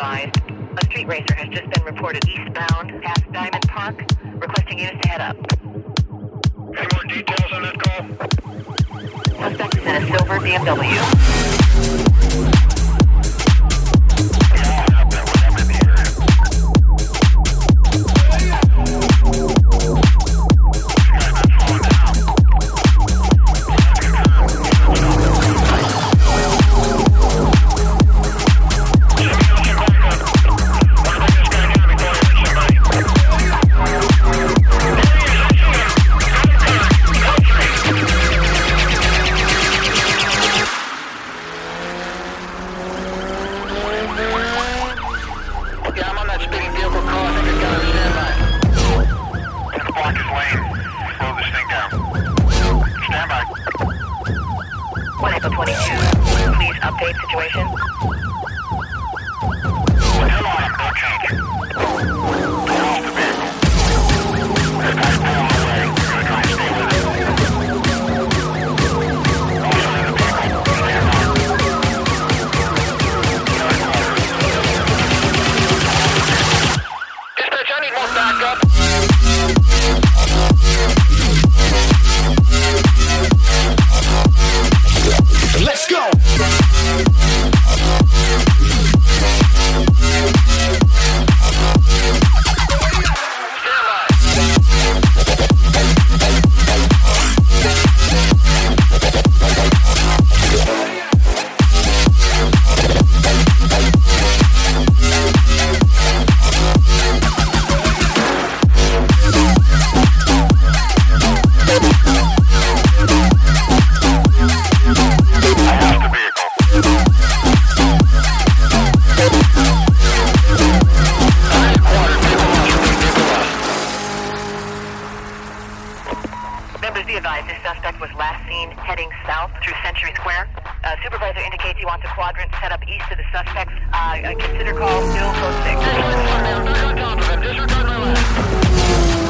advised. A street racer has just been reported eastbound past Diamond Park, requesting units to head up. Any more details on that call? Suspect is in a silver BMW. 22. Please update situation. Still on heading south through Century Square. Uh, supervisor indicates he wants a quadrant set up east of the suspects. Uh, consider call still code 6. Dispatch,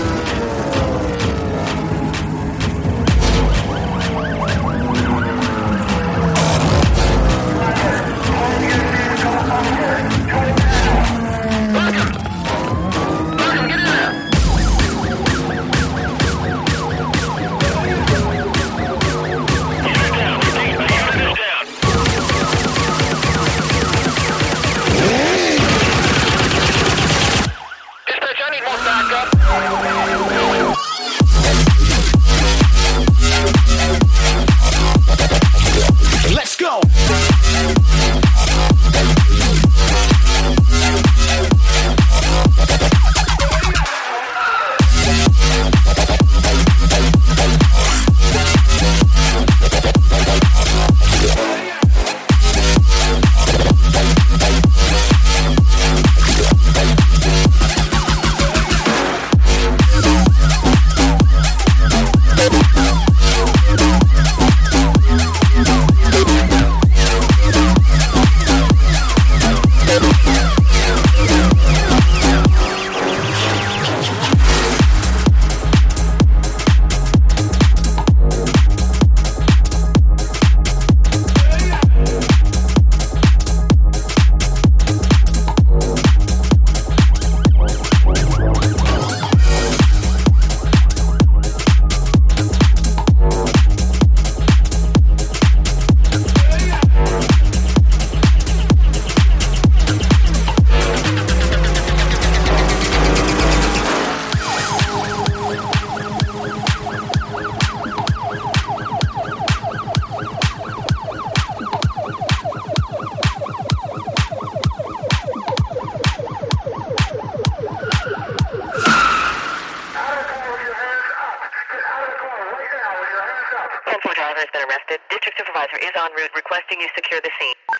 Driver has been arrested. District supervisor is en route requesting you secure the scene.